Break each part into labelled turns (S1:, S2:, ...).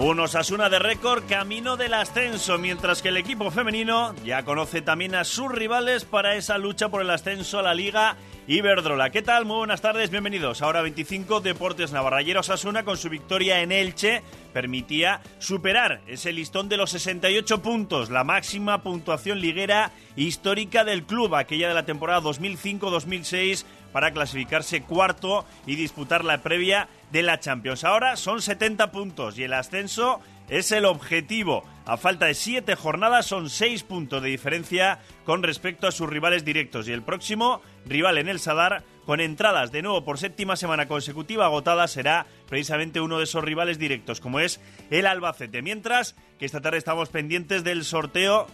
S1: Un Osasuna de récord camino del ascenso, mientras que el equipo femenino ya conoce también a sus rivales para esa lucha por el ascenso a la Liga Iberdrola. ¿Qué tal? Muy buenas tardes, bienvenidos. Ahora 25 Deportes Navarra. Osasuna con su victoria en Elche permitía superar ese listón de los 68 puntos, la máxima puntuación liguera histórica del club, aquella de la temporada 2005-2006 para clasificarse cuarto y disputar la previa de la Champions. Ahora son 70 puntos y el ascenso es el objetivo. A falta de 7 jornadas son 6 puntos de diferencia con respecto a sus rivales directos y el próximo rival en el Sadar con entradas de nuevo por séptima semana consecutiva agotada será precisamente uno de esos rivales directos como es el Albacete. Mientras que esta tarde estamos pendientes del sorteo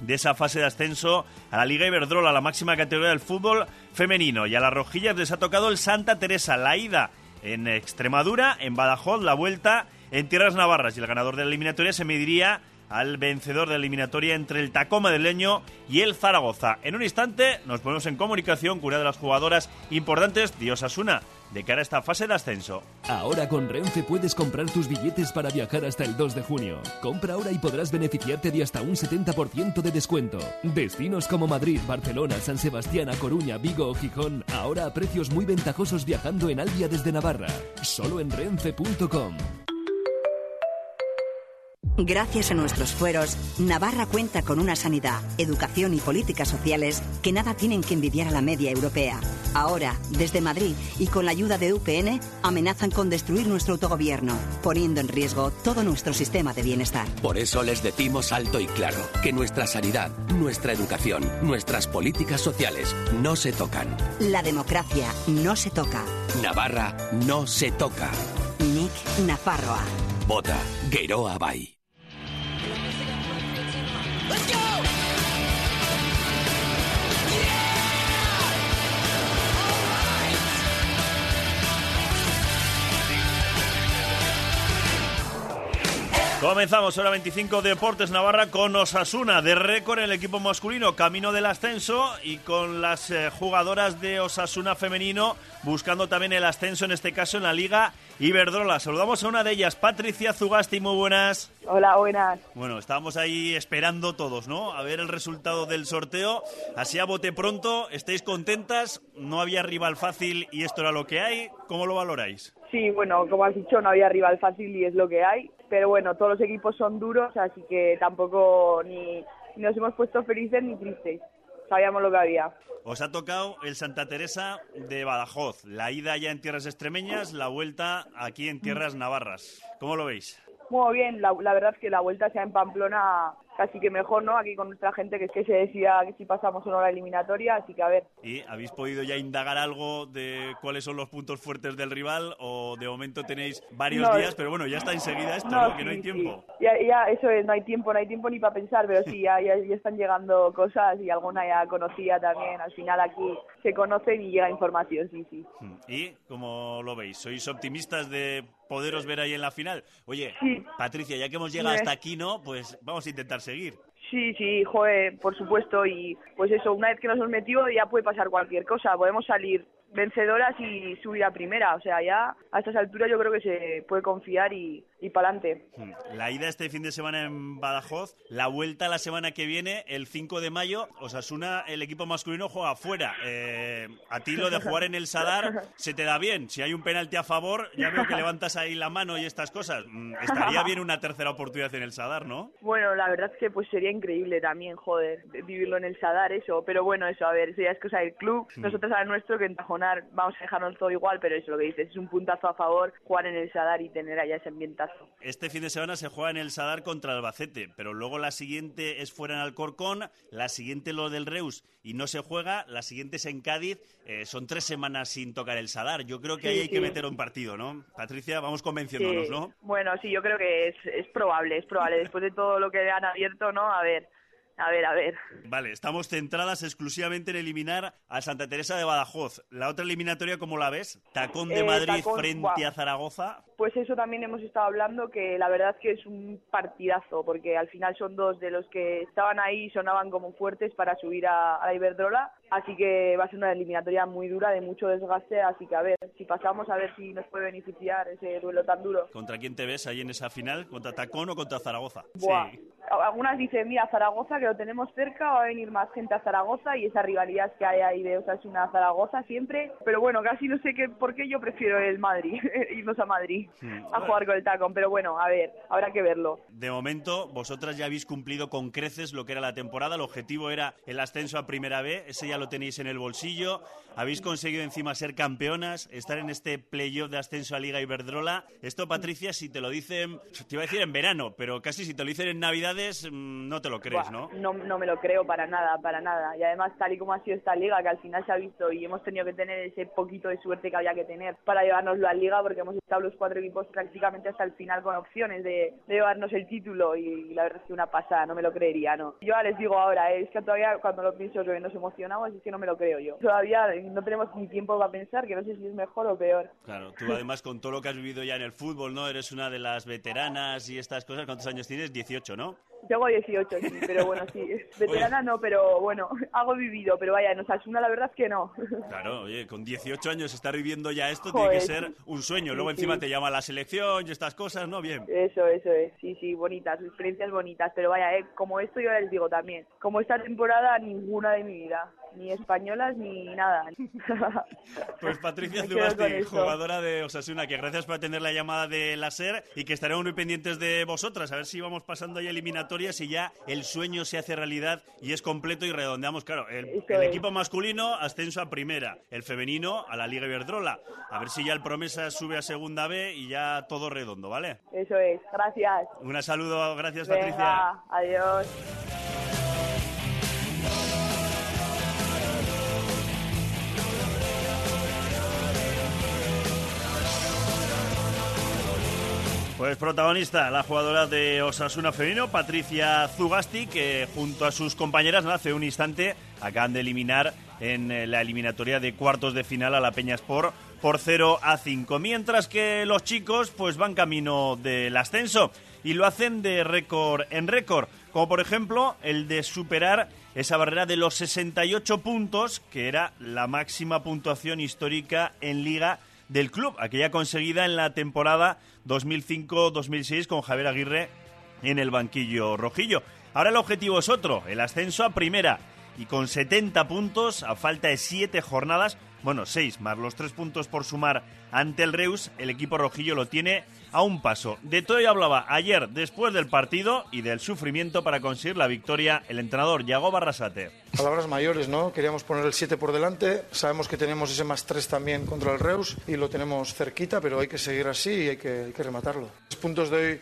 S1: de esa fase de ascenso a la Liga Iberdrola, la máxima categoría del fútbol femenino. Y a las rojillas les ha tocado el Santa Teresa, la ida en Extremadura, en Badajoz, la vuelta en Tierras Navarras. Y el ganador de la eliminatoria se mediría al vencedor de la eliminatoria entre el Tacoma del Leño y el Zaragoza. En un instante nos ponemos en comunicación con una de las jugadoras importantes de Osasuna de cara a esta fase de ascenso.
S2: Ahora con Renfe puedes comprar tus billetes para viajar hasta el 2 de junio. Compra ahora y podrás beneficiarte de hasta un 70% de descuento. Destinos como Madrid, Barcelona, San Sebastián, A Coruña, Vigo o Gijón, ahora a precios muy ventajosos viajando en Albia desde Navarra. Solo en renfe.com.
S3: Gracias a nuestros fueros, Navarra cuenta con una sanidad, educación y políticas sociales que nada tienen que envidiar a la media europea. Ahora, desde Madrid y con la ayuda de UPN, amenazan con destruir nuestro autogobierno, poniendo en riesgo todo nuestro sistema de bienestar.
S4: Por eso les decimos alto y claro que nuestra sanidad, nuestra educación, nuestras políticas sociales no se tocan.
S3: La democracia no se toca.
S4: Navarra no se toca.
S3: Nick Nafarroa.
S4: Vota Geroa Bay. Let's go!
S1: Comenzamos hora 25 Deportes Navarra con Osasuna de récord en el equipo masculino, camino del ascenso y con las eh, jugadoras de Osasuna femenino buscando también el ascenso en este caso en la Liga Iberdrola. Saludamos a una de ellas, Patricia Zugasti, muy buenas.
S5: Hola, buenas.
S1: Bueno, estábamos ahí esperando todos, ¿no? A ver el resultado del sorteo. Así a bote pronto, ¿estáis contentas? No había rival fácil y esto era lo que hay. ¿Cómo lo valoráis?
S5: Sí, bueno, como has dicho, no había rival fácil y es lo que hay pero bueno, todos los equipos son duros, así que tampoco ni, nos hemos puesto felices ni tristes. Sabíamos lo que había.
S1: Os ha tocado el Santa Teresa de Badajoz, la ida ya en tierras extremeñas, la vuelta aquí en tierras navarras. ¿Cómo lo veis?
S5: Muy bien, la, la verdad es que la vuelta sea en Pamplona Así que mejor, ¿no? Aquí con nuestra gente que es que se decía que si pasamos una hora eliminatoria, así que a ver.
S1: ¿Y habéis podido ya indagar algo de cuáles son los puntos fuertes del rival o de momento tenéis varios días, pero bueno, ya está enseguida esto, ¿no? que no hay tiempo.
S5: Ya, ya, eso es, no hay tiempo, no hay tiempo ni para pensar, pero sí, ya, ya, están llegando cosas y alguna ya conocía también. Al final aquí se conocen y llega información, sí, sí.
S1: Hmm. ¿Y cómo lo veis? ¿Sois optimistas de poderos ver ahí en la final? Oye, Patricia, ya que hemos llegado hasta aquí, ¿no? Pues vamos a intentar seguir.
S5: Sí, sí, joder, por supuesto. Y pues eso, una vez que nos hemos metido ya puede pasar cualquier cosa. Podemos salir vencedoras y subir a primera. O sea, ya a estas alturas yo creo que se puede confiar y, y para adelante. Hmm.
S1: La ida este fin de semana en Badajoz, la vuelta la semana que viene, el 5 de mayo, Osasuna, el equipo masculino juega fuera. Eh, a ti lo de jugar en el Sadar se te da bien. Si hay un penalti a favor, ya veo que levantas ahí la mano y estas cosas. Mm, estaría bien una tercera oportunidad en el Sadar, ¿no?
S5: Bueno, la verdad es que pues sería increíble también, joder, vivirlo en el Sadar, eso. Pero bueno, eso, a ver, eso ya es cosa del club. Hmm. Nosotros a nuestro que en Vamos a dejarnos todo igual, pero eso lo que dices, es un puntazo a favor jugar en el Sadar y tener allá ese ambientazo.
S1: Este fin de semana se juega en el Sadar contra Albacete, pero luego la siguiente es fuera en Alcorcón, la siguiente lo del Reus y no se juega, la siguiente es en Cádiz. Eh, son tres semanas sin tocar el Sadar. Yo creo que ahí hay que meter un partido, ¿no? Patricia, vamos convenciéndonos, ¿no?
S5: Bueno, sí, yo creo que es, es probable, es probable. Después de todo lo que han abierto, ¿no? A ver, A ver, a ver.
S1: Vale, estamos centradas exclusivamente en eliminar a Santa Teresa de Badajoz. La otra eliminatoria, ¿cómo la ves? Tacón de
S5: Eh,
S1: Madrid
S5: Tacón,
S1: frente
S5: buah.
S1: a Zaragoza.
S5: Pues eso también hemos estado hablando, que la verdad es que es un partidazo, porque al final son dos de los que estaban ahí y sonaban como fuertes para subir a, a la Iberdrola, así que va a ser una eliminatoria muy dura, de mucho desgaste, así que a ver, si pasamos a ver si nos puede beneficiar ese duelo tan duro.
S1: ¿Contra quién te ves ahí en esa final? ¿Contra Tacón o contra Zaragoza?
S5: Buah.
S1: Sí.
S5: Algunas dicen, mira, Zaragoza, que lo tenemos cerca, va a venir más gente a Zaragoza y esa rivalidad que hay ahí de Osasuna a Zaragoza siempre. Pero bueno, casi no sé qué, por qué yo prefiero el Madrid, irnos a Madrid a jugar con el tacón. Pero bueno, a ver, habrá que verlo.
S1: De momento, vosotras ya habéis cumplido con creces lo que era la temporada. El objetivo era el ascenso a Primera B. Ese ya lo tenéis en el bolsillo. Habéis conseguido encima ser campeonas, estar en este playoff de ascenso a Liga Iberdrola. Esto, Patricia, si te lo dicen, te iba a decir en verano, pero casi si te lo dicen en Navidades, mm, no te lo crees, ¿no?
S5: No, no me lo creo para nada, para nada. Y además, tal y como ha sido esta liga, que al final se ha visto y hemos tenido que tener ese poquito de suerte que había que tener para llevárnoslo a liga, porque hemos estado los cuatro equipos prácticamente hasta el final con opciones de, de llevarnos el título y, la verdad es que una pasada, no me lo creería, ¿no? Yo ya les digo ahora, eh, es que todavía cuando lo pienso que nos emocionamos, es que no me lo creo yo. Todavía no tenemos ni tiempo para pensar, que no sé si es mejor o peor.
S1: Claro, tú además con todo lo que has vivido ya en el fútbol, ¿no? Eres una de las veteranas y estas cosas. ¿Cuántos años tienes? 18, ¿no?
S5: Tengo 18, sí, pero bueno, sí. Veterana no, pero bueno, algo vivido, pero vaya, en Osasuna la verdad es que no.
S1: Claro, oye, con 18 años estar viviendo ya esto
S5: Joder,
S1: tiene que ser un sueño.
S5: sí,
S1: Luego encima
S5: sí.
S1: te llama la selección y estas cosas, ¿no? Bien.
S5: Eso, eso es, sí, sí, bonitas, experiencias bonitas, pero vaya, eh, como esto yo les digo también, como esta temporada ninguna de mi vida, ni españolas ni nada.
S1: Pues Patricia Zubasti, jugadora de Osasuna, que gracias por atender la llamada de la SER y que estaremos muy pendientes de vosotras, a ver si vamos pasando ya eliminatorias y ya el sueño se hace realidad y es completo y redondeamos, claro, el, equipo masculino ascenso a primera, el femenino a la Liga Iberdrola, a ver si ya el Promesa sube a segunda B y ya todo redondo, ¿vale?
S5: Eso es, gracias.
S1: Un saludo, gracias Patricia.
S5: Adiós.
S1: Pues protagonista, la jugadora de Osasuna Femenino, Patricia Zugasti, que junto a sus compañeras hace un instante acaban de eliminar en eh, la eliminatoria de cuartos de final a la Peña Sport por 0 a 5. Mientras que los chicos pues van camino del ascenso y lo hacen de récord en récord, como por ejemplo el de superar esa barrera de los 68 puntos, que era la máxima puntuación histórica en liga del club, aquella conseguida en la temporada 2005-2006 con Javier Aguirre en el banquillo rojillo. Ahora el objetivo es otro, el ascenso a primera. Y con 70 puntos, a falta de 7 jornadas, bueno, 6 más los 3 puntos por sumar ante el Reus, el equipo rojillo lo tiene a un paso. De todo hablaba ayer, después del partido y del sufrimiento para conseguir la victoria, el entrenador Yago Barrasate.
S6: Palabras mayores, ¿no? Queríamos poner el 7 por delante. Sabemos que tenemos ese más 3 también contra el Reus y lo tenemos cerquita, pero hay que seguir así y hay que, hay que rematarlo. Los puntos de hoy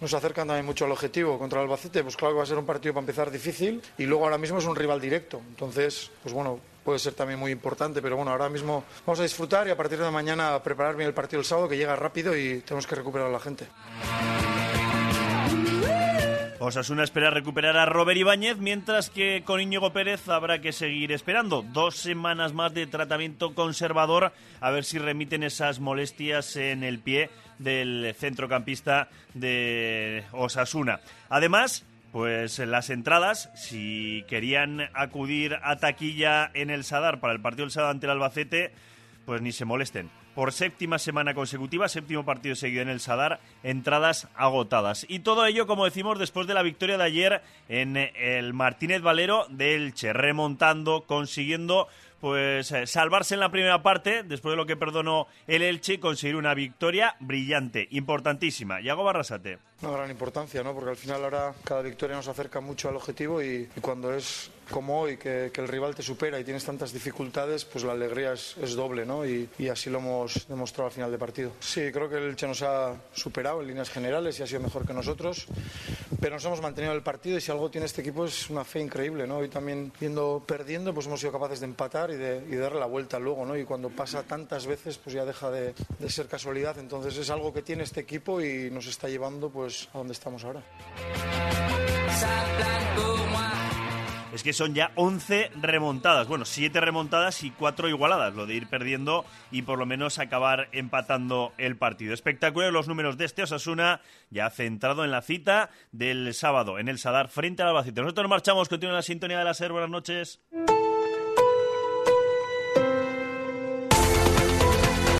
S6: nos acercan también mucho al objetivo. Contra el Albacete, pues claro que va a ser un partido para empezar difícil y luego ahora mismo es un rival directo. Entonces, pues bueno, puede ser también muy importante, pero bueno, ahora mismo vamos a disfrutar y a partir de mañana preparar bien el partido el sábado que llega rápido y tenemos que recuperar a la gente.
S1: Osasuna espera recuperar a Robert Ibáñez, mientras que con Íñigo Pérez habrá que seguir esperando. Dos semanas más de tratamiento conservador, a ver si remiten esas molestias en el pie del centrocampista de Osasuna. Además, pues las entradas, si querían acudir a taquilla en el Sadar para el partido del Sadar ante el Albacete, pues ni se molesten. Por séptima semana consecutiva, séptimo partido seguido en el Sadar, entradas agotadas. Y todo ello, como decimos, después de la victoria de ayer en el Martínez Valero de Elche, remontando, consiguiendo pues eh, salvarse en la primera parte, después de lo que perdonó el Elche, conseguir una victoria brillante, importantísima. Yago Barrasate.
S6: Una gran importancia, ¿no? Porque al final ahora cada victoria nos acerca mucho al objetivo y cuando es como hoy, que, que el rival te supera y tienes tantas dificultades, pues la alegría es, es doble, ¿no? Y, y así lo hemos demostrado al final de partido. Sí, creo que el Che nos ha superado en líneas generales y ha sido mejor que nosotros, pero nos hemos mantenido en el partido y si algo tiene este equipo es una fe increíble, ¿no? Y también viendo perdiendo, pues hemos sido capaces de empatar y de, y darle la vuelta luego, ¿no? Y cuando pasa tantas veces, pues ya deja de, de ser casualidad. Entonces es algo que tiene este equipo y nos está llevando, pues, a donde estamos ahora.
S1: Es que son ya 11 remontadas. Bueno, 7 remontadas y 4 igualadas. Lo de ir perdiendo y por lo menos acabar empatando el partido. Espectacular los números de este Osasuna, ya centrado en la cita del sábado en el Sadar frente al Albacete. Nosotros nos marchamos, continúa la sintonía de la SER. Buenas noches.